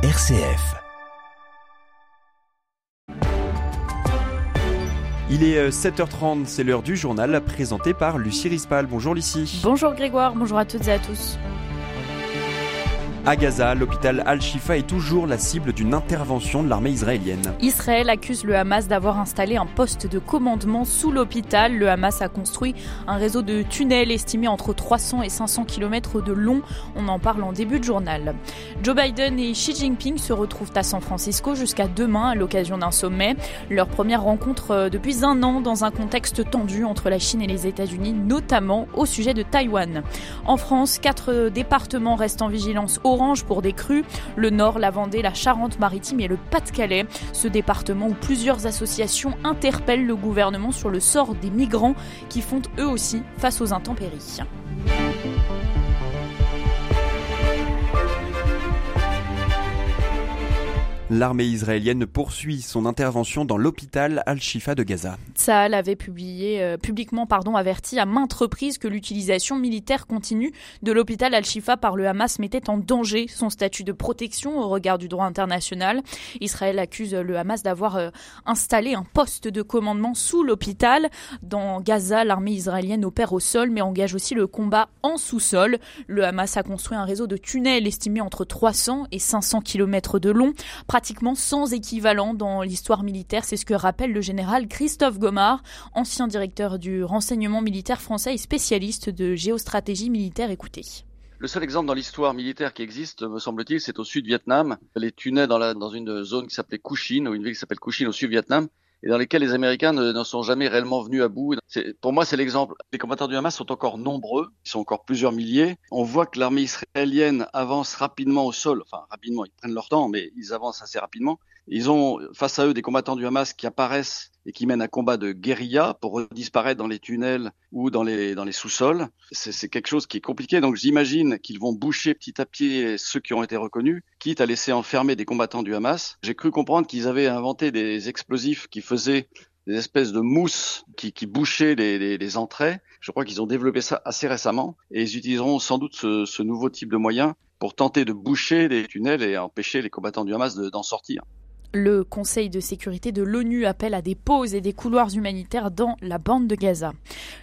RCF. Il est 7h30, c'est l'heure du journal présenté par Lucie Rispal. Bonjour Lucie. Bonjour Grégoire, bonjour à toutes et à tous. À Gaza, l'hôpital Al-Shifa est toujours la cible d'une intervention de l'armée israélienne. Israël accuse le Hamas d'avoir installé un poste de commandement sous l'hôpital. Le Hamas a construit un réseau de tunnels estimé entre 300 et 500 km de long. On en parle en début de journal. Joe Biden et Xi Jinping se retrouvent à San Francisco jusqu'à demain à l'occasion d'un sommet. Leur première rencontre euh, depuis un an dans un contexte tendu entre la Chine et les États-Unis, notamment au sujet de Taïwan. En France, quatre départements restent en vigilance orange pour des crues, le Nord, la Vendée, la Charente-Maritime et le Pas-de-Calais. Ce département où plusieurs associations interpellent le gouvernement sur le sort des migrants qui font eux aussi face aux intempéries. L'armée israélienne poursuit son intervention dans l'hôpital Al-Shifa de Gaza. Tsahal avait publié, euh, publiquement pardon, averti à maintes reprises que l'utilisation militaire continue de l'hôpital Al-Shifa par le Hamas mettait en danger son statut de protection au regard du droit international. Israël accuse le Hamas d'avoir euh, installé un poste de commandement sous l'hôpital. Dans Gaza, l'armée israélienne opère au sol mais engage aussi le combat en sous-sol. Le Hamas a construit un réseau de tunnels estimé entre 300 et 500 km de long pratiquement sans équivalent dans l'histoire militaire. C'est ce que rappelle le général Christophe Gomard, ancien directeur du renseignement militaire français et spécialiste de géostratégie militaire. Écoutez. Le seul exemple dans l'histoire militaire qui existe, me semble-t-il, c'est au sud-Vietnam. Les tunnels dans, une zone qui s'appelait Kuchin, ou une ville qui s'appelle Kuchin au sud-Vietnam, et dans lesquels les Américains ne, sont jamais réellement venus à bout. Pour moi, c'est l'exemple. Les combattants du Hamas sont encore nombreux, ils sont encore plusieurs milliers. On voit que l'armée israélienne avance rapidement au sol, enfin rapidement, ils prennent leur temps, mais ils avancent assez rapidement. Ils ont face à eux des combattants du Hamas qui apparaissent et qui mènent un combat de guérilla pour disparaître dans les tunnels ou dans les, sous-sols. C'est quelque chose qui est compliqué. Donc j'imagine qu'ils vont boucher petit à petit ceux qui ont été reconnus, quitte à laisser enfermer des combattants du Hamas. J'ai cru comprendre qu'ils avaient inventé des explosifs qui faisaient des espèces de mousse qui, bouchaient les, entrées. Je crois qu'ils ont développé ça assez récemment et ils utiliseront sans doute ce, ce nouveau type de moyen pour tenter de boucher les tunnels et empêcher les combattants du Hamas d'en sortir. Le Conseil de sécurité de l'ONU appelle à des pauses et des couloirs humanitaires dans la bande de Gaza.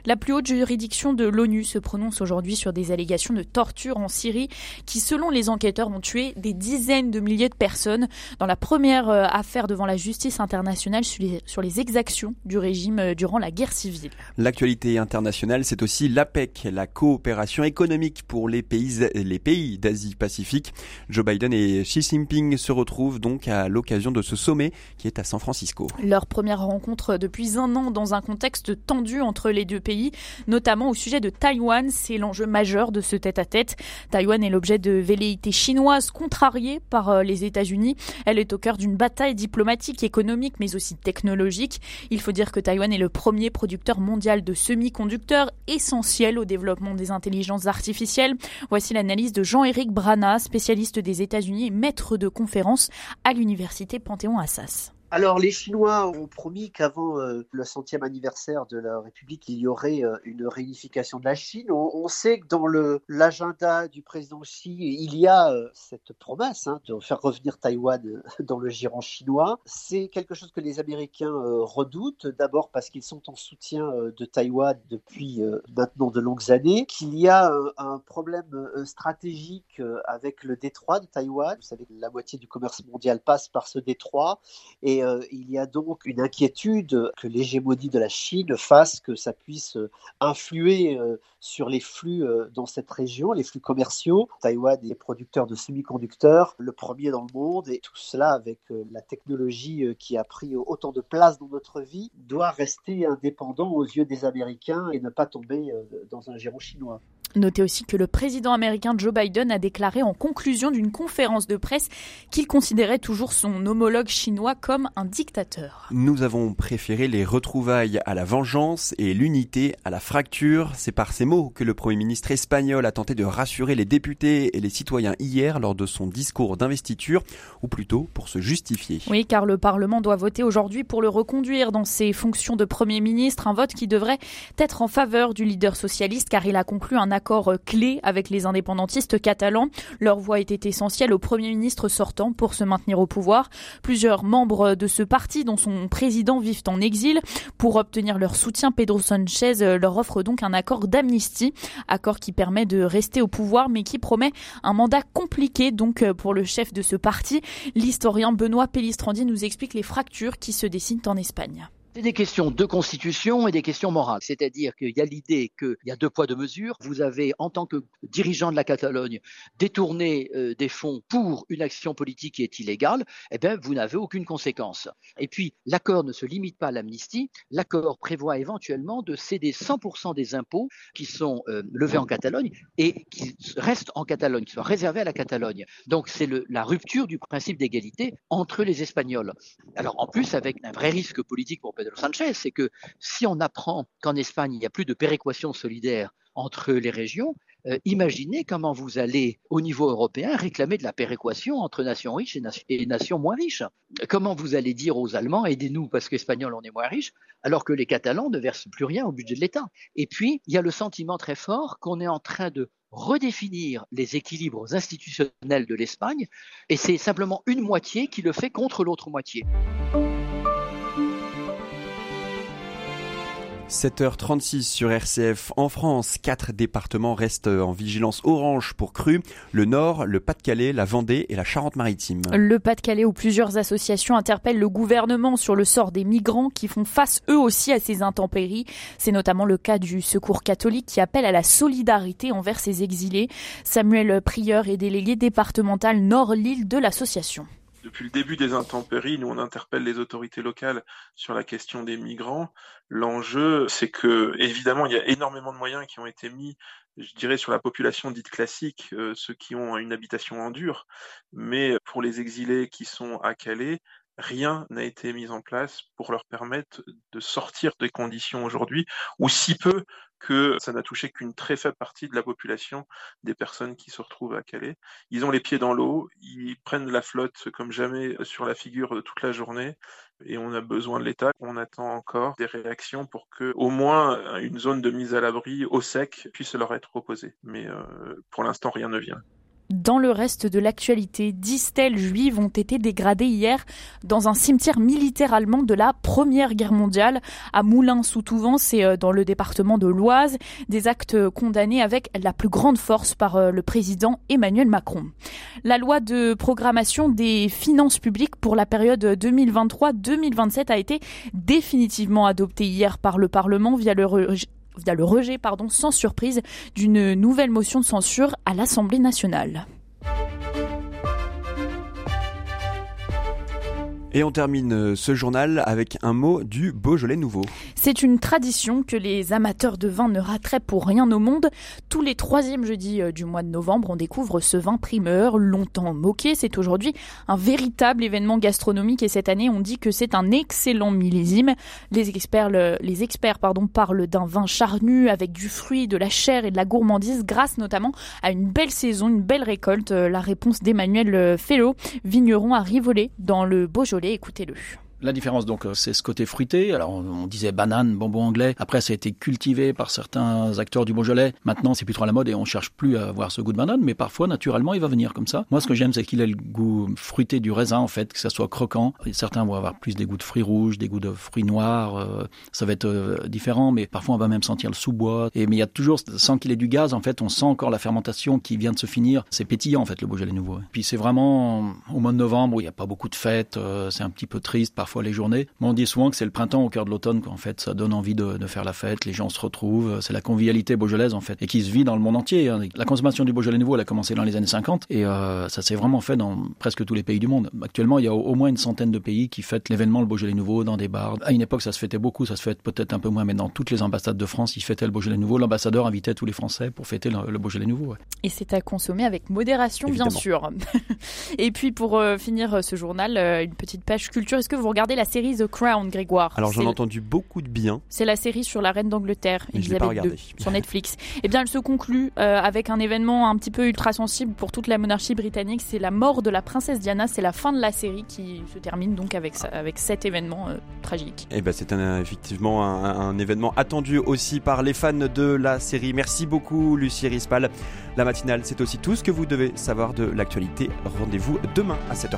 La plus haute juridiction de l'ONU se prononce aujourd'hui sur des allégations de torture en Syrie qui, selon les enquêteurs, ont tué des dizaines de milliers de personnes dans la première euh, affaire devant la justice internationale sur les, exactions du régime euh, durant la guerre civile. L'actualité internationale, c'est aussi l'APEC, la coopération économique pour les pays, les pays d'Asie-Pacifique. Joe Biden et Xi Jinping se retrouvent donc à l'occasion de ce sommet qui est à San Francisco. Leur première rencontre depuis un an dans un contexte tendu entre les deux pays, notamment au sujet de Taïwan. C'est l'enjeu majeur de ce tête-à-tête. Taïwan est l'objet de velléités chinoises contrariées par euh, les États-Unis. Elle est au cœur d'une bataille diplomatique, économique, mais aussi technologique. Il faut dire que Taïwan est le premier producteur mondial de semi-conducteurs essentiels au développement des intelligences artificielles. Voici l'analyse de Jean-Éric Brana, spécialiste des États-Unis et maître de conférence à l'université Panthéon-Assas. Alors, les Chinois ont promis qu'avant euh, le centième anniversaire de la République, il y aurait euh, une réunification de la Chine. On, sait que dans l'agenda du président Xi, il y a euh, cette promesse hein, de faire revenir Taïwan dans le giron chinois. C'est quelque chose que les Américains redoutent, d'abord parce qu'ils sont en soutien de Taïwan depuis maintenant de longues années, qu'il y a un problème stratégique avec le détroit de Taïwan. Vous savez la moitié du commerce mondial passe par ce détroit. Et euh, il y a donc une inquiétude que l'hégémonie de la Chine fasse que ça puisse euh, influer euh, sur les flux dans cette région, les flux commerciaux. Taïwan est producteur de semi-conducteurs, le premier dans le monde, et tout cela avec la technologie qui a pris autant de place dans notre vie, doit rester indépendant aux yeux des Américains et ne pas tomber dans un giron chinois. Notez aussi que le président américain Joe Biden a déclaré en conclusion d'une conférence de presse qu'il considérait toujours son homologue chinois comme un dictateur. Nous avons préféré les retrouvailles à la vengeance et l'unité à la fracture. C'est par ces mots que le Premier ministre espagnol a tenté de rassurer les députés et les citoyens hier lors de son discours d'investiture, ou plutôt pour se justifier. Oui, car le Parlement doit voter aujourd'hui pour le reconduire dans ses fonctions de Premier ministre, un vote qui devrait être en faveur du leader socialiste car il a conclu un accord accord clé avec les indépendantistes catalans. Leur voix était essentielle au Premier ministre sortant pour se maintenir au pouvoir. Plusieurs membres de ce parti, dont son président, vivent en exil. Pour obtenir leur soutien, Pedro Sanchez leur offre donc un accord d'amnistie, accord qui permet de rester au pouvoir mais qui promet un mandat compliqué donc pour le chef de ce parti. L'historien Benoît Pellistrandi nous explique les fractures qui se dessinent en Espagne. C'est des questions de constitution et des questions morales. C'est-à-dire qu'il y a l'idée qu'il y a deux poids, deux mesures. Vous avez, en tant que dirigeant de la Catalogne, détourné euh, des fonds pour une action politique qui est illégale, eh bien, vous n'avez aucune conséquence. Et puis, l'accord ne se limite pas à l'amnistie. L'accord prévoit éventuellement de céder 100% des impôts qui sont euh, levés en Catalogne et qui restent en Catalogne, qui soient réservés à la Catalogne. Donc, c'est la rupture du principe d'égalité entre les Espagnols. Alors, en plus, avec un vrai risque politique pour Pedro Sanchez, c'est que si on apprend qu'en Espagne, il n'y a plus de péréquation solidaire entre les régions, euh, imaginez comment vous allez, au niveau européen, réclamer de la péréquation entre nations riches et, nations moins riches. Comment vous allez dire aux Allemands, aidez-nous parce qu'Espagnols, on est moins riches, alors que les Catalans ne versent plus rien au budget de l'État. Et puis, il y a le sentiment très fort qu'on est en train de redéfinir les équilibres institutionnels de l'Espagne, et c'est simplement une moitié qui le fait contre l'autre moitié. 7h36 sur RCF en France. Quatre départements restent en vigilance orange pour crues. Le Nord, le Pas-de-Calais, la Vendée et la Charente-Maritime. Le Pas-de-Calais où plusieurs associations interpellent le gouvernement sur le sort des migrants qui font face eux aussi à ces intempéries. C'est notamment le cas du Secours catholique qui appelle à la solidarité envers ces exilés. Samuel Prieur est délégué départemental Nord-Lille de l'association depuis le début des intempéries, nous on interpelle les autorités locales sur la question des migrants. L'enjeu, c'est que évidemment, il y a énormément de moyens qui ont été mis, je dirais, sur la population dite classique, euh, ceux qui ont une habitation en dur, mais pour les exilés qui sont à Calais, rien n'a été mis en place pour leur permettre de sortir des conditions aujourd'hui, ou si peu que ça n'a touché qu'une très faible partie de la population des personnes qui se retrouvent à Calais. Ils ont les pieds dans l'eau, ils prennent la flotte comme jamais sur la figure toute la journée, et on a besoin de l'État. On attend encore des réactions pour que au moins une zone de mise à l'abri au sec puisse leur être proposée. Mais euh, pour l'instant, rien ne vient. Dans le reste de l'actualité, dix stèles juives ont été dégradées hier dans un cimetière militaire allemand de la Première Guerre mondiale à Moulins-sous-Touvent, c'est euh, dans le département de l'Oise, des actes condamnés avec la plus grande force par euh, le président Emmanuel Macron. La loi de programmation des finances publiques pour la période 2023-2027 a été définitivement adoptée hier par le Parlement via le via le rejet pardon, sans surprise d'une nouvelle motion de censure à l'Assemblée nationale. Et on termine euh, ce journal avec un mot du Beaujolais nouveau. C'est une tradition que les amateurs de vin ne rateraient pour rien au monde. Tous les troisièmes jeudis euh, du mois de novembre, on découvre ce vin primeur, longtemps moqué. C'est aujourd'hui un véritable événement gastronomique et cette année, on dit que c'est un excellent millésime. Les experts, parlent d'un vin charnu avec du fruit, de la chair et de la gourmandise grâce notamment à une belle saison, une belle récolte. Euh, la réponse d'Emmanuel Fellow, vigneron à Rivolé dans le Beaujolais écoutez-le. La différence, donc, c'est ce côté fruité. Alors, on, disait banane, bonbon anglais. Après, ça a été cultivé par certains acteurs du Beaujolais. Maintenant, c'est plus trop à la mode et on cherche plus à avoir ce goût de banane. Mais parfois, naturellement, il va venir comme ça. Moi, ce que j'aime, c'est qu'il ait le goût fruité du raisin, en fait, que ça soit croquant. certains vont avoir plus des goûts de fruits rouges, des goûts de fruits noirs. Euh, ça va être euh, différent, mais parfois, on va même sentir le sous-bois. Et, mais il y a toujours, sans qu'il ait du gaz, en fait, on sent encore la fermentation qui vient de se finir. C'est pétillant, en fait, le Beaujolais nouveau. Puis c'est vraiment au mois de novembre où il n'y a pas beaucoup de fêtes. Euh, c'est un petit peu triste parfois les journées. Mais on dit souvent que c'est le printemps au cœur de l'automne qu'en fait ça donne envie de, de, faire la fête, les gens se retrouvent, c'est la convivialité beaujolaise en fait et qui se vit dans le monde entier. Hein. La consommation du Beaujolais nouveau elle a commencé dans les années 50 et euh, ça s'est vraiment fait dans presque tous les pays du monde. Actuellement il y a au, moins une centaine de pays qui fêtent l'événement le Beaujolais nouveau dans des bars. À une époque ça se fêtait beaucoup, ça se fête peut-être un peu moins, mais dans toutes les ambassades de France ils fêtaient le Beaujolais nouveau. L'ambassadeur invitait tous les Français pour fêter le, Beaujolais nouveau. Et c'est à consommer avec modération bien sûr. et puis pour euh, finir ce journal, euh, une petite page culture. Est-ce que vous regardé la série The Crown, Grégoire. Alors j'en ai entendu beaucoup de bien. C'est la série sur la reine d'Angleterre, Elisabeth II, sur Netflix. Eh bien, elle se conclut euh, avec un événement un petit peu ultra sensible pour toute la monarchie britannique. C'est la mort de la princesse Diana. C'est la fin de la série qui se termine donc avec, ça- avec cet événement euh, tragique. Et ben c'est effectivement un, un événement attendu aussi par les fans de la série. Merci beaucoup Lucie Rispal. La matinale, c'est aussi tout ce que vous devez savoir de l'actualité. Rendez-vous demain à 7h30.